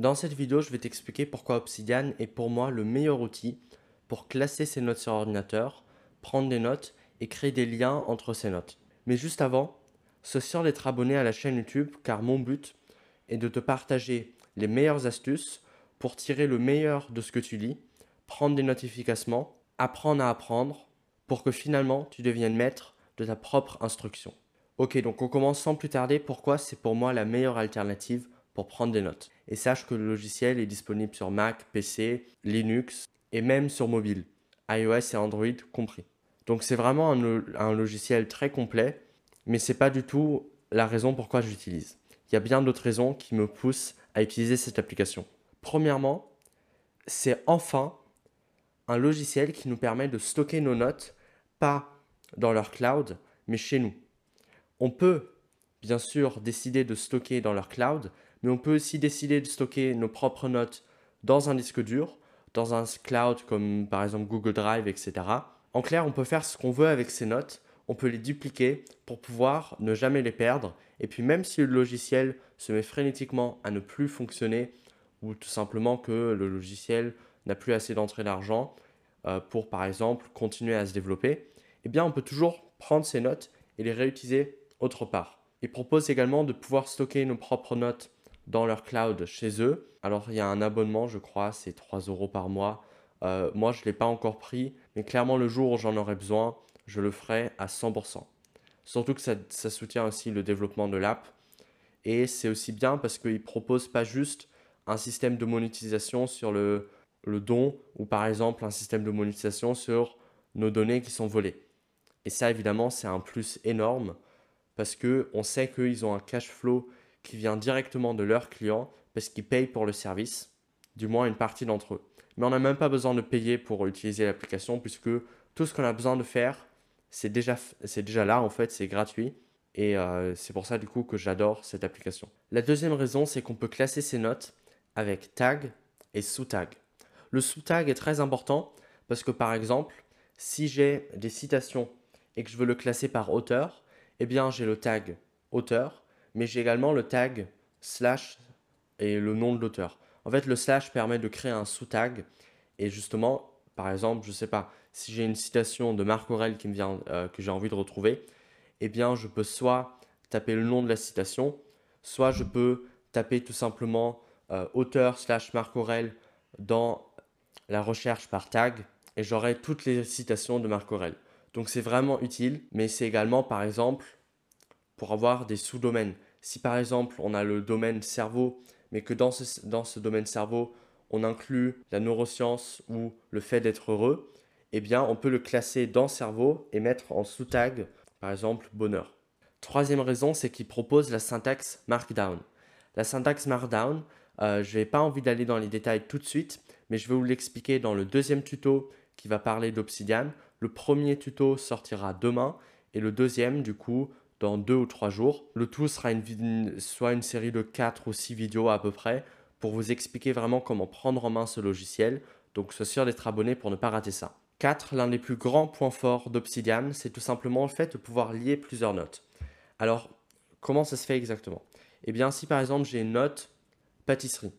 Dans cette vidéo, je vais t'expliquer pourquoi Obsidian est pour moi le meilleur outil pour classer ses notes sur ordinateur, prendre des notes et créer des liens entre ces notes. Mais juste avant, sois sûr d'être abonné à la chaîne YouTube car mon but est de te partager les meilleures astuces pour tirer le meilleur de ce que tu lis, prendre des notes efficacement, apprendre à apprendre pour que finalement tu deviennes maître de ta propre instruction. Ok, donc on commence sans plus tarder pourquoi c'est pour moi la meilleure alternative pour prendre des notes? Et sache que le logiciel est disponible sur Mac, PC, Linux et même sur mobile, iOS et Android compris. Donc c'est vraiment un, logiciel très complet, mais c'est pas du tout la raison pourquoi j'utilise. Il y a bien d'autres raisons qui me poussent à utiliser cette application. Premièrement, c'est enfin un logiciel qui nous permet de stocker nos notes, pas dans leur cloud, mais chez nous. On peut bien sûr décider de stocker dans leur cloud, mais on peut aussi décider de stocker nos propres notes dans un disque dur, dans un cloud comme par exemple Google Drive, etc. En clair, on peut faire ce qu'on veut avec ces notes, on peut les dupliquer pour pouvoir ne jamais les perdre. Et puis même si le logiciel se met frénétiquement à ne plus fonctionner, ou tout simplement que le logiciel n'a plus assez d'entrée d'argent euh, pour par exemple continuer à se développer, eh bien on peut toujours prendre ces notes et les réutiliser autre part. Il propose également de pouvoir stocker nos propres notes dans leur cloud chez eux. Alors il y a un abonnement, je crois, c'est 3 euros par mois. Euh, moi, je ne l'ai pas encore pris, mais clairement, le jour où j'en aurai besoin, je le ferai à 100%. Surtout que ça, soutient aussi le développement de l'app. Et c'est aussi bien parce qu'il ne propose pas juste un système de monétisation sur le, le don ou par exemple un système de monétisation sur nos données qui sont volées. Et ça, évidemment, c'est un plus énorme parce qu'on sait qu'ils ont un cash flow qui vient directement de leurs clients parce qu'ils payent pour le service, du moins une partie d'entre eux. Mais on n'a même pas besoin de payer pour utiliser l'application puisque tout ce qu'on a besoin de faire, c'est déjà, déjà là en fait, c'est gratuit. Et euh, c'est pour ça du coup que j'adore cette application. La deuxième raison, c'est qu'on peut classer ses notes avec tag et sous-tag. Le sous-tag est très important parce que par exemple, si j'ai des citations et que je veux le classer par auteur, eh bien j'ai le tag auteur mais j'ai également le tag slash et le nom de l'auteur. En fait, le slash permet de créer un sous-tag et justement, par exemple, je ne sais pas, si j'ai une citation de Marc Aurel qui me vient, euh, que j'ai envie de retrouver, eh bien, je peux soit taper le nom de la citation, soit je peux taper tout simplement euh, auteur slash Marc Aurel dans la recherche par tag et j'aurai toutes les citations de Marc Aurel. Donc c'est vraiment utile, mais c'est également par exemple pour avoir des sous-domaines. Si par exemple on a le domaine cerveau, mais que dans ce, domaine cerveau, on inclut la neuroscience ou le fait d'être heureux, eh bien on peut le classer dans cerveau et mettre en sous-tag, par exemple, bonheur. Troisième raison, c'est qu'il propose la syntaxe Markdown. La syntaxe Markdown, euh, je n'ai pas envie d'aller dans les détails tout de suite, mais je vais vous l'expliquer dans le deuxième tuto qui va parler d'Obsidian. Le premier tuto sortira demain et le deuxième, du coup, dans deux ou trois jours. Le tout sera une, soit une série de quatre ou six vidéos à peu près pour vous expliquer vraiment comment prendre en main ce logiciel. Donc sois sûr d'être abonné pour ne pas rater ça. 4. L'un des plus grands points forts d'Obsidian, c'est tout simplement le fait de pouvoir lier plusieurs notes. Alors, comment ça se fait exactement? Eh bien, si par exemple j'ai une note pâtisserie,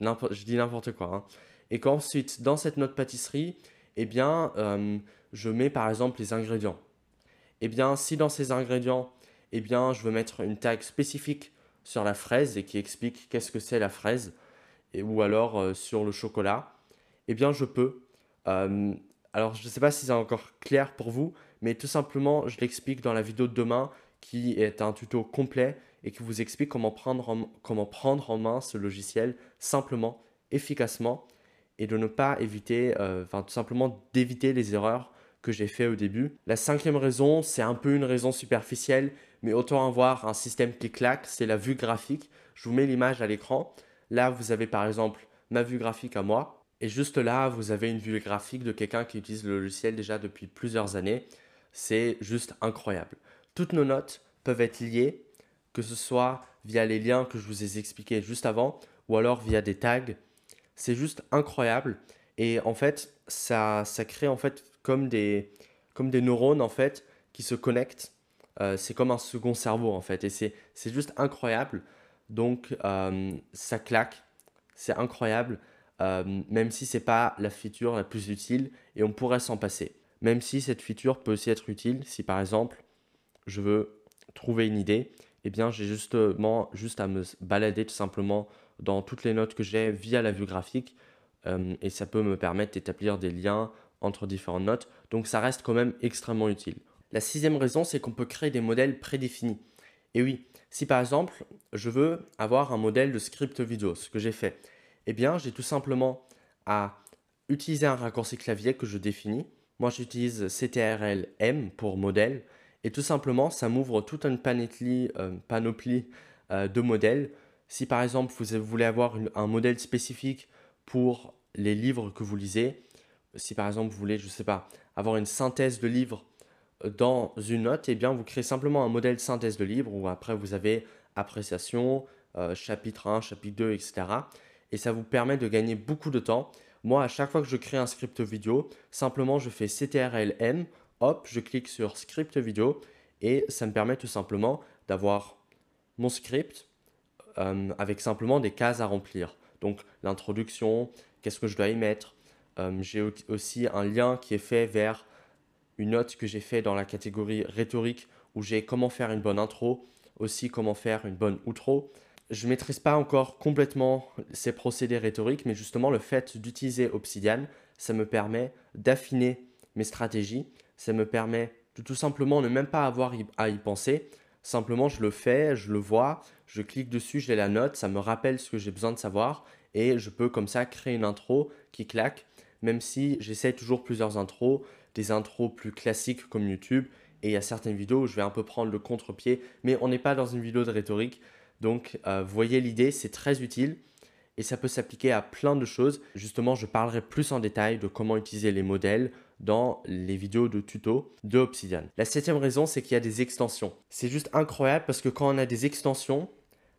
je dis n'importe quoi, hein, et qu'ensuite dans cette note pâtisserie, eh bien, euh, je mets par exemple les ingrédients eh bien, si dans ces ingrédients, eh bien, je veux mettre une tag spécifique sur la fraise et qui explique qu'est-ce que c'est la fraise, et, ou alors euh, sur le chocolat, eh bien, je peux. Euh, alors, je ne sais pas si c'est encore clair pour vous, mais tout simplement, je l'explique dans la vidéo de demain, qui est un tuto complet et qui vous explique comment prendre en, comment prendre en main ce logiciel simplement, efficacement, et de ne pas éviter, euh, enfin tout simplement d'éviter les erreurs que j'ai fait au début. La cinquième raison, c'est un peu une raison superficielle, mais autant avoir un système qui claque, c'est la vue graphique. Je vous mets l'image à l'écran. Là, vous avez par exemple ma vue graphique à moi. Et juste là, vous avez une vue graphique de quelqu'un qui utilise le logiciel déjà depuis plusieurs années. C'est juste incroyable. Toutes nos notes peuvent être liées, que ce soit via les liens que je vous ai expliqués juste avant, ou alors via des tags. C'est juste incroyable. Et en fait, ça, ça crée en fait comme des, comme des neurones en fait qui se connectent. Euh, c'est comme un second cerveau en fait et c'est juste incroyable. Donc euh, ça claque c'est incroyable, euh, même si c'est pas la feature la plus utile et on pourrait s'en passer. Même si cette feature peut aussi être utile si par exemple je veux trouver une idée, eh bien j'ai justement juste à me balader tout simplement dans toutes les notes que j'ai via la vue graphique et ça peut me permettre d'établir des liens entre différentes notes. Donc ça reste quand même extrêmement utile. La sixième raison, c'est qu'on peut créer des modèles prédéfinis. Et oui, si par exemple, je veux avoir un modèle de script vidéo, ce que j'ai fait, eh bien, j'ai tout simplement à utiliser un raccourci clavier que je définis. Moi, j'utilise CTRL M pour modèle. Et tout simplement, ça m'ouvre toute une panoplie, euh, euh, de modèles. Si par exemple, vous voulez avoir un modèle spécifique pour les livres que vous lisez, si par exemple, vous voulez, je ne sais pas, avoir une synthèse de livres dans une note, eh bien, vous créez simplement un modèle synthèse de livre où après vous avez appréciation, euh, chapitre 1, chapitre 2, etc. Et ça vous permet de gagner beaucoup de temps. Moi, à chaque fois que je crée un script vidéo, simplement je fais CTRL-M, hop, je clique sur script vidéo et ça me permet tout simplement d'avoir mon script euh, avec simplement des cases à remplir. Donc l'introduction, qu'est-ce que je dois y mettre. Euh, j'ai aussi un lien qui est fait vers une note que j'ai fait dans la catégorie rhétorique où j'ai comment faire une bonne intro, aussi comment faire une bonne outro. Je ne maîtrise pas encore complètement ces procédés rhétoriques, mais justement le fait d'utiliser Obsidian, ça me permet d'affiner mes stratégies, ça me permet de tout simplement ne même pas avoir à y penser, simplement je le fais, je le vois, je clique dessus, j'ai la note, ça me rappelle ce que j'ai besoin de savoir et je peux comme ça créer une intro qui claque, même si j'essaie toujours plusieurs intros, des intros plus classiques comme YouTube. Et il y a certaines vidéos où je vais un peu prendre le contre-pied, mais on n'est pas dans une vidéo de rhétorique. Donc, euh, voyez l'idée, c'est très utile et ça peut s'appliquer à plein de choses. Justement, je parlerai plus en détail de comment utiliser les modèles dans les vidéos de tuto de Obsidian. La septième raison, c'est qu'il y a des extensions. C'est juste incroyable parce que quand on a des extensions,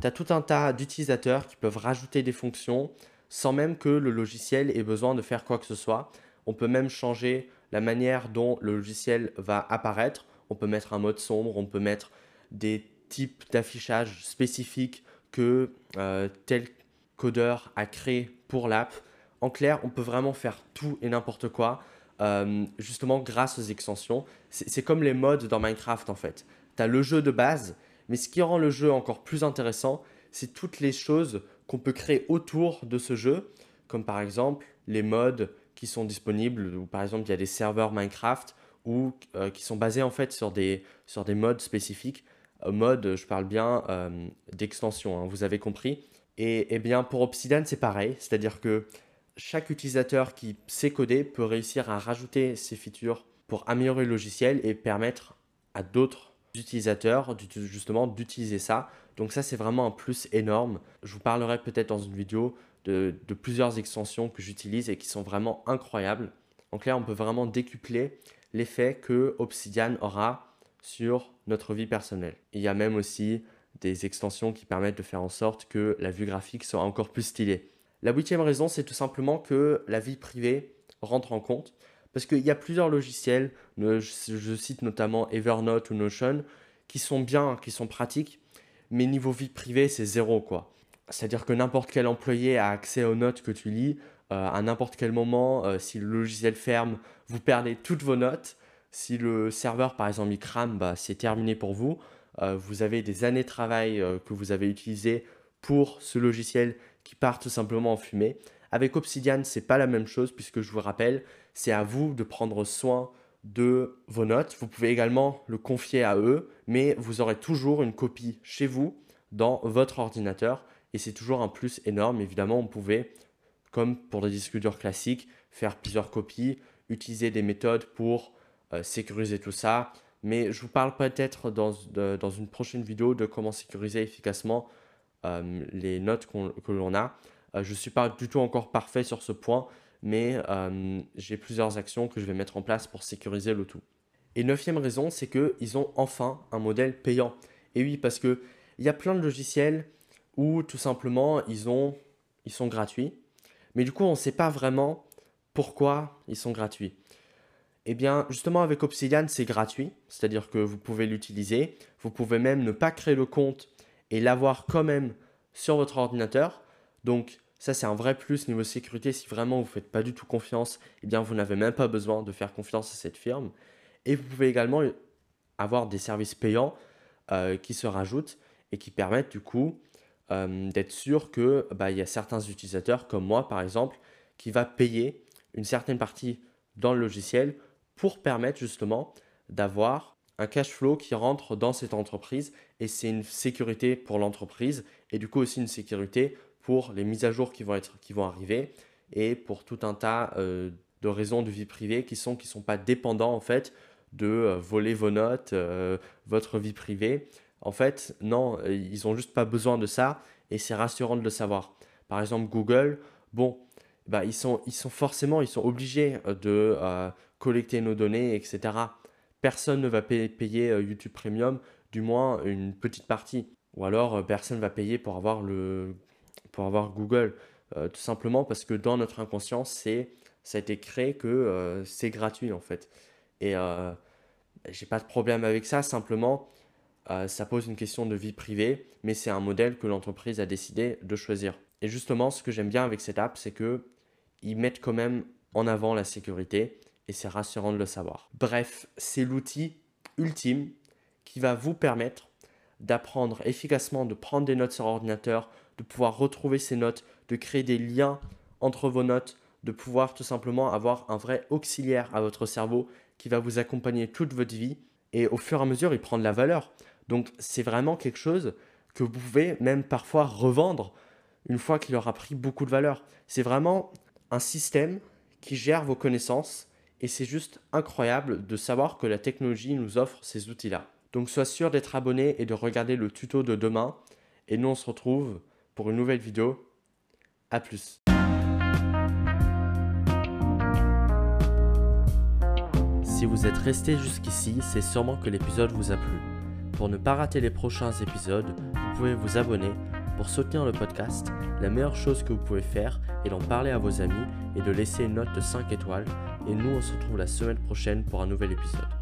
tu as tout un tas d'utilisateurs qui peuvent rajouter des fonctions sans même que le logiciel ait besoin de faire quoi que ce soit. On peut même changer la manière dont le logiciel va apparaître. On peut mettre un mode sombre, on peut mettre des types d'affichage spécifiques que euh, tel codeur a créé pour l'app. En clair, on peut vraiment faire tout et n'importe quoi, euh, justement grâce aux extensions. C'est comme les modes dans Minecraft en fait. Tu as le jeu de base, mais ce qui rend le jeu encore plus intéressant, c'est toutes les choses qu'on peut créer autour de ce jeu, comme par exemple les modes qui sont disponibles, ou par exemple il y a des serveurs Minecraft ou euh, qui sont basés en fait sur des, sur des modes spécifiques. Euh, je parle bien euh, d'extension, hein, vous avez compris. Et, et, bien pour Obsidian c'est pareil, c'est-à-dire que chaque utilisateur qui sait coder peut réussir à rajouter ces features pour améliorer le logiciel et permettre à d'autres utilisateurs justement d'utiliser ça. Donc ça c'est vraiment un plus énorme. Je vous parlerai peut-être dans une vidéo de, plusieurs extensions que j'utilise et qui sont vraiment incroyables. En clair, on peut vraiment décupler l'effet que Obsidian aura sur notre vie personnelle. Il y a même aussi des extensions qui permettent de faire en sorte que la vue graphique soit encore plus stylée. La huitième raison, c'est tout simplement que la vie privée rentre en compte. Parce qu'il y a plusieurs logiciels, je, cite notamment Evernote ou Notion, qui sont bien, qui sont pratiques, mais niveau vie privée, c'est zéro quoi. C'est-à-dire que n'importe quel employé a accès aux notes que tu lis. Euh, à n'importe quel moment, euh, si le logiciel ferme, vous perdez toutes vos notes. Si le serveur, par exemple, il crame, bah, c'est terminé pour vous. Euh, vous avez des années de travail que vous avez utilisées pour ce logiciel qui part tout simplement en fumée. Avec Obsidian, c'est pas la même chose puisque je vous rappelle, c'est à vous de prendre soin de vos notes. Vous pouvez également le confier à eux, mais vous aurez toujours une copie chez vous dans votre ordinateur et c'est toujours un plus énorme. Évidemment, on pouvait, comme pour des disques durs classiques, faire plusieurs copies, utiliser des méthodes pour euh, sécuriser tout ça. Mais je vous parle peut-être dans, dans, une prochaine vidéo de comment sécuriser efficacement euh, les notes que l'on a. Euh, je ne suis pas du tout encore parfait sur ce point, mais j'ai plusieurs actions que je vais mettre en place pour sécuriser le tout. Et neuvième raison, c'est qu'ils ont enfin un modèle payant. Et oui, parce qu'il y a plein de logiciels ou tout simplement ils sont gratuits. Mais du coup, on ne sait pas vraiment pourquoi ils sont gratuits. Eh bien, justement, avec Obsidian, c'est gratuit, c'est-à-dire que vous pouvez l'utiliser. Vous pouvez même ne pas créer le compte et l'avoir quand même sur votre ordinateur. Donc, Ça, c'est un vrai plus niveau sécurité. Si vraiment vous ne faites pas du tout confiance, eh bien, vous n'avez même pas besoin de faire confiance à cette firme. Et vous pouvez également avoir des services payants euh, qui se rajoutent et qui permettent du coup euh, d'être sûr que bah, il y a certains utilisateurs comme moi par exemple qui va payer une certaine partie dans le logiciel pour permettre justement d'avoir un cash flow qui rentre dans cette entreprise et c'est une sécurité pour l'entreprise et du coup aussi une sécurité pour les mises à jour qui vont, être, qui vont arriver et pour tout un tas euh, de raisons de vie privée qui sont qui sont pas dépendants en fait de euh, voler vos notes, euh, votre vie privée. En fait, non, ils ont juste pas besoin de ça et c'est rassurant de le savoir. Par exemple, Google, bon, bah, ils, sont, ils sont forcément ils sont obligés de collecter nos données, etc. Personne ne va payer YouTube Premium, du moins une petite partie. Ou alors personne ne va payer pour avoir le pour avoir Google. Euh, tout simplement parce que dans notre inconscient, c'est, ça a été créé que euh, c'est gratuit en fait. Et euh, j'ai pas de problème avec ça, simplement ça pose une question de vie privée, mais c'est un modèle que l'entreprise a décidé de choisir. Et justement, ce que j'aime bien avec cette app, c'est que ils mettent quand même en avant la sécurité et c'est rassurant de le savoir. Bref, c'est l'outil ultime qui va vous permettre d'apprendre efficacement, de prendre des notes sur ordinateur, de pouvoir retrouver ces notes, de créer des liens entre vos notes, de pouvoir tout simplement avoir un vrai auxiliaire à votre cerveau qui va vous accompagner toute votre vie et au fur et à mesure il prend de la valeur. Donc c'est vraiment quelque chose que vous pouvez même parfois revendre une fois qu'il aura pris beaucoup de valeur. C'est vraiment un système qui gère vos connaissances et c'est juste incroyable de savoir que la technologie nous offre ces outils-là. Donc sois sûr d'être abonné et de regarder le tuto de demain et nous on se retrouve pour une nouvelle vidéo. A plus. Si vous êtes resté jusqu'ici, c'est sûrement que l'épisode vous a plu. Pour ne pas rater les prochains épisodes, vous pouvez vous abonner. Pour soutenir le podcast, la meilleure chose que vous pouvez faire est d'en parler à vos amis et de laisser une note de 5 étoiles. Et nous, on se retrouve la semaine prochaine pour un nouvel épisode.